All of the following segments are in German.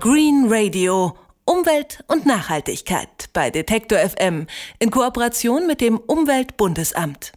Green Radio. Umwelt und Nachhaltigkeit bei Detektor FM in Kooperation mit dem Umweltbundesamt.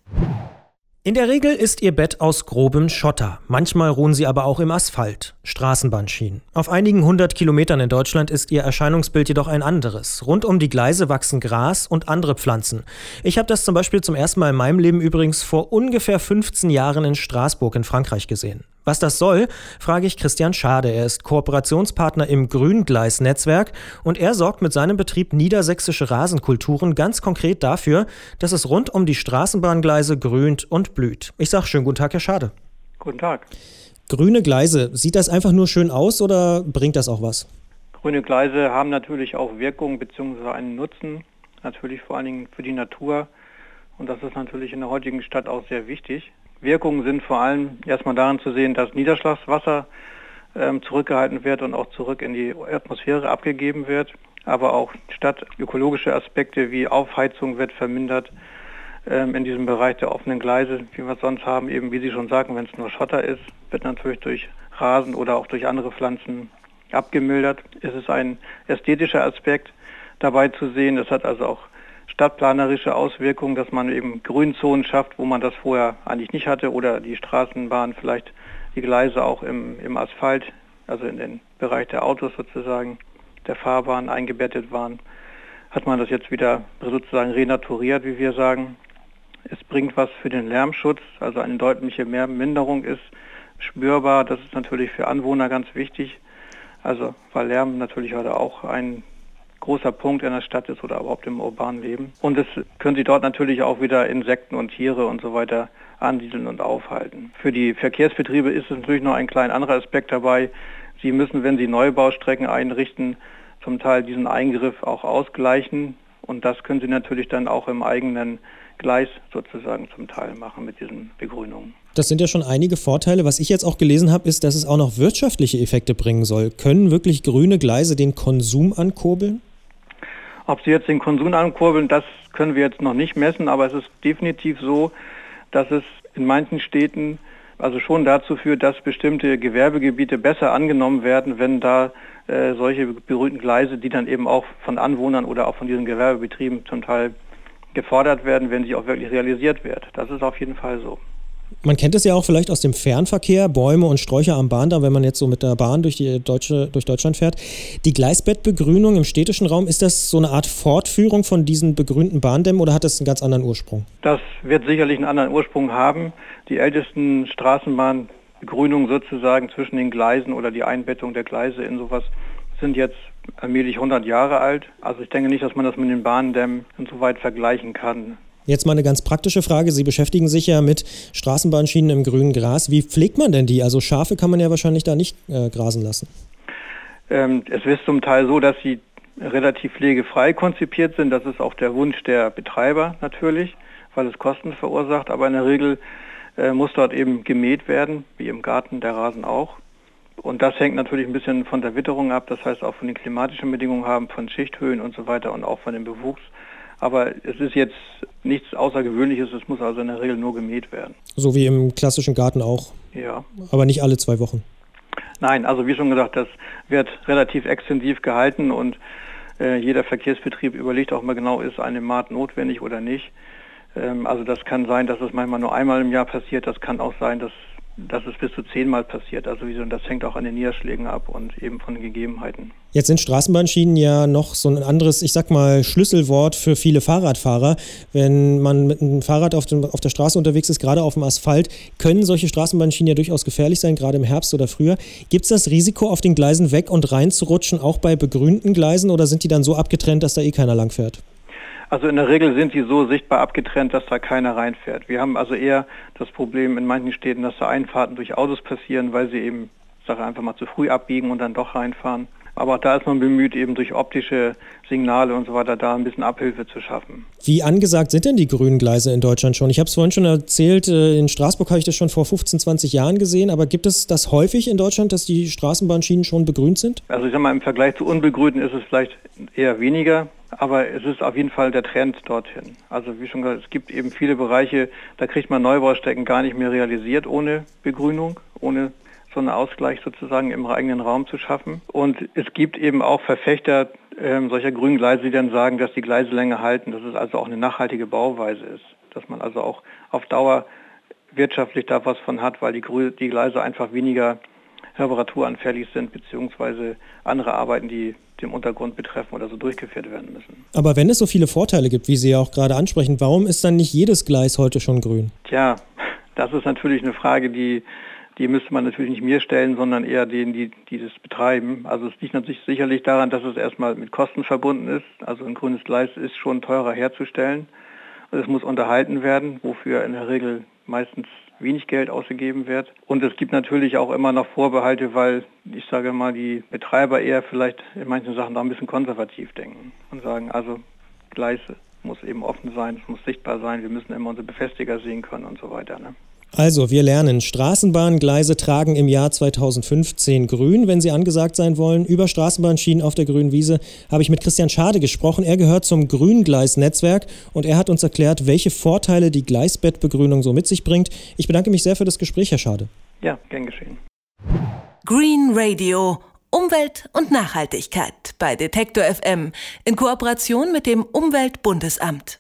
In der Regel ist ihr Bett aus grobem Schotter. Manchmal ruhen sie aber auch im Asphalt, Straßenbahnschienen. Auf einigen hundert Kilometern in Deutschland ist ihr Erscheinungsbild jedoch ein anderes. Rund um die Gleise wachsen Gras und andere Pflanzen. Ich habe das zum Beispiel zum ersten Mal in meinem Leben übrigens vor ungefähr 15 Jahren in Straßburg in Frankreich gesehen. Was das soll, frage ich Christian Schade. Er ist Kooperationspartner im Grüngleis-Netzwerk und er sorgt mit seinem Betrieb Niedersächsische Rasenkulturen ganz konkret dafür, dass es rund um die Straßenbahngleise grünt und blüht. Ich sage schönen guten Tag, Herr Schade. Guten Tag. Grüne Gleise, sieht das einfach nur schön aus oder bringt das auch was? Grüne Gleise haben natürlich auch Wirkung bzw. einen Nutzen, natürlich vor allen Dingen für die Natur. Und das ist natürlich in der heutigen Stadt auch sehr wichtig. Wirkungen sind vor allem erstmal darin zu sehen, dass Niederschlagswasser ähm, zurückgehalten wird und auch zurück in die Atmosphäre abgegeben wird. Aber auch stadtökologische Aspekte wie Aufheizung wird vermindert ähm, in diesem Bereich der offenen Gleise, wie wir es sonst haben. Eben wie Sie schon sagen, wenn es nur Schotter ist, wird natürlich durch Rasen oder auch durch andere Pflanzen abgemildert. Es ist ein ästhetischer Aspekt dabei zu sehen. Es hat also auch stadtplanerische Auswirkungen, dass man eben Grünzonen schafft, wo man das vorher eigentlich nicht hatte oder die Straßenbahn vielleicht die Gleise auch im, im Asphalt, also in den Bereich der Autos sozusagen, der Fahrbahn eingebettet waren, hat man das jetzt wieder sozusagen renaturiert, wie wir sagen. Es bringt was für den Lärmschutz, also eine deutliche Minderung ist spürbar. Das ist natürlich für Anwohner ganz wichtig. Also weil Lärm natürlich heute auch ein großer Punkt in der Stadt ist oder überhaupt im urbanen Leben. Und es können Sie dort natürlich auch wieder Insekten und Tiere und so weiter ansiedeln und aufhalten. Für die Verkehrsbetriebe ist es natürlich noch ein klein anderer Aspekt dabei. Sie müssen, wenn Sie Neubaustrecken einrichten, zum Teil diesen Eingriff auch ausgleichen. Und das können Sie natürlich dann auch im eigenen Gleis sozusagen zum Teil machen mit diesen Begrünungen. Das sind ja schon einige Vorteile. Was ich jetzt auch gelesen habe, ist, dass es auch noch wirtschaftliche Effekte bringen soll. Können wirklich grüne Gleise den Konsum ankurbeln? Ob sie jetzt den Konsum ankurbeln, das können wir jetzt noch nicht messen, aber es ist definitiv so, dass es in manchen Städten also schon dazu führt, dass bestimmte Gewerbegebiete besser angenommen werden, wenn da äh, solche berühmten Gleise, die dann eben auch von Anwohnern oder auch von diesen Gewerbebetrieben zum Teil gefordert werden, wenn sie auch wirklich realisiert wird. Das ist auf jeden Fall so. Man kennt es ja auch vielleicht aus dem Fernverkehr, Bäume und Sträucher am Bahndamm, wenn man jetzt so mit der Bahn durch, die Deutsche, durch Deutschland fährt. Die Gleisbettbegrünung im städtischen Raum, ist das so eine Art Fortführung von diesen begrünten Bahndämmen oder hat das einen ganz anderen Ursprung? Das wird sicherlich einen anderen Ursprung haben. Die ältesten Straßenbahnbegrünungen sozusagen zwischen den Gleisen oder die Einbettung der Gleise in sowas sind jetzt allmählich 100 Jahre alt. Also ich denke nicht, dass man das mit den Bahndämmen insoweit vergleichen kann. Jetzt mal eine ganz praktische Frage. Sie beschäftigen sich ja mit Straßenbahnschienen im grünen Gras. Wie pflegt man denn die? Also Schafe kann man ja wahrscheinlich da nicht äh, grasen lassen. Ähm, es ist zum Teil so, dass sie relativ pflegefrei konzipiert sind. Das ist auch der Wunsch der Betreiber natürlich, weil es Kosten verursacht. Aber in der Regel äh, muss dort eben gemäht werden, wie im Garten der Rasen auch. Und das hängt natürlich ein bisschen von der Witterung ab, das heißt auch von den klimatischen Bedingungen haben, von Schichthöhen und so weiter und auch von dem Bewuchs. Aber es ist jetzt nichts Außergewöhnliches, es muss also in der Regel nur gemäht werden. So wie im klassischen Garten auch. Ja. Aber nicht alle zwei Wochen. Nein, also wie schon gesagt, das wird relativ extensiv gehalten und äh, jeder Verkehrsbetrieb überlegt auch mal genau, ist eine Maat notwendig oder nicht. Ähm, also das kann sein, dass es manchmal nur einmal im Jahr passiert, das kann auch sein, dass dass es bis zu zehnmal passiert. Also so, das hängt auch an den Niederschlägen ab und eben von den Gegebenheiten. Jetzt sind Straßenbahnschienen ja noch so ein anderes, ich sag mal, Schlüsselwort für viele Fahrradfahrer. Wenn man mit einem Fahrrad auf, dem, auf der Straße unterwegs ist, gerade auf dem Asphalt, können solche Straßenbahnschienen ja durchaus gefährlich sein, gerade im Herbst oder früher. Gibt es das Risiko, auf den Gleisen weg und rein zu rutschen, auch bei begrünten Gleisen oder sind die dann so abgetrennt, dass da eh keiner langfährt? Also in der Regel sind die so sichtbar abgetrennt, dass da keiner reinfährt. Wir haben also eher das Problem in manchen Städten, dass da Einfahrten durch Autos passieren, weil sie eben, sage einfach mal, zu früh abbiegen und dann doch reinfahren. Aber auch da ist man bemüht, eben durch optische Signale und so weiter da ein bisschen Abhilfe zu schaffen. Wie angesagt sind denn die grünen Gleise in Deutschland schon? Ich habe es vorhin schon erzählt, äh, in Straßburg habe ich das schon vor 15, 20 Jahren gesehen, aber gibt es das häufig in Deutschland, dass die Straßenbahnschienen schon begrünt sind? Also ich sage mal, im Vergleich zu unbegrünten ist es vielleicht eher weniger. Aber es ist auf jeden Fall der Trend dorthin. Also wie schon gesagt, es gibt eben viele Bereiche, da kriegt man Neubaustecken gar nicht mehr realisiert ohne Begrünung, ohne so einen Ausgleich sozusagen im eigenen Raum zu schaffen. Und es gibt eben auch Verfechter ähm, solcher grünen Gleise, die dann sagen, dass die Gleiselänge halten, dass es also auch eine nachhaltige Bauweise ist, dass man also auch auf Dauer wirtschaftlich da was von hat, weil die, die Gleise einfach weniger reparaturanfällig sind, beziehungsweise andere Arbeiten, die dem Untergrund betreffen oder so durchgeführt werden müssen. Aber wenn es so viele Vorteile gibt, wie Sie ja auch gerade ansprechen, warum ist dann nicht jedes Gleis heute schon grün? Tja, das ist natürlich eine Frage, die, die müsste man natürlich nicht mir stellen, sondern eher denen, die, die das betreiben. Also es liegt natürlich sicherlich daran, dass es erstmal mit Kosten verbunden ist. Also ein grünes Gleis ist schon teurer herzustellen. Es muss unterhalten werden, wofür in der Regel meistens wenig Geld ausgegeben wird. Und es gibt natürlich auch immer noch Vorbehalte, weil ich sage mal, die Betreiber eher vielleicht in manchen Sachen da ein bisschen konservativ denken und sagen, also Gleise muss eben offen sein, es muss sichtbar sein, wir müssen immer unsere Befestiger sehen können und so weiter. Ne? Also, wir lernen, Straßenbahngleise tragen im Jahr 2015 grün, wenn sie angesagt sein wollen. Über Straßenbahnschienen auf der grünen Wiese habe ich mit Christian Schade gesprochen. Er gehört zum Grüngleisnetzwerk und er hat uns erklärt, welche Vorteile die Gleisbettbegrünung so mit sich bringt. Ich bedanke mich sehr für das Gespräch, Herr Schade. Ja, gern geschehen. Green Radio. Umwelt und Nachhaltigkeit bei Detektor FM in Kooperation mit dem Umweltbundesamt.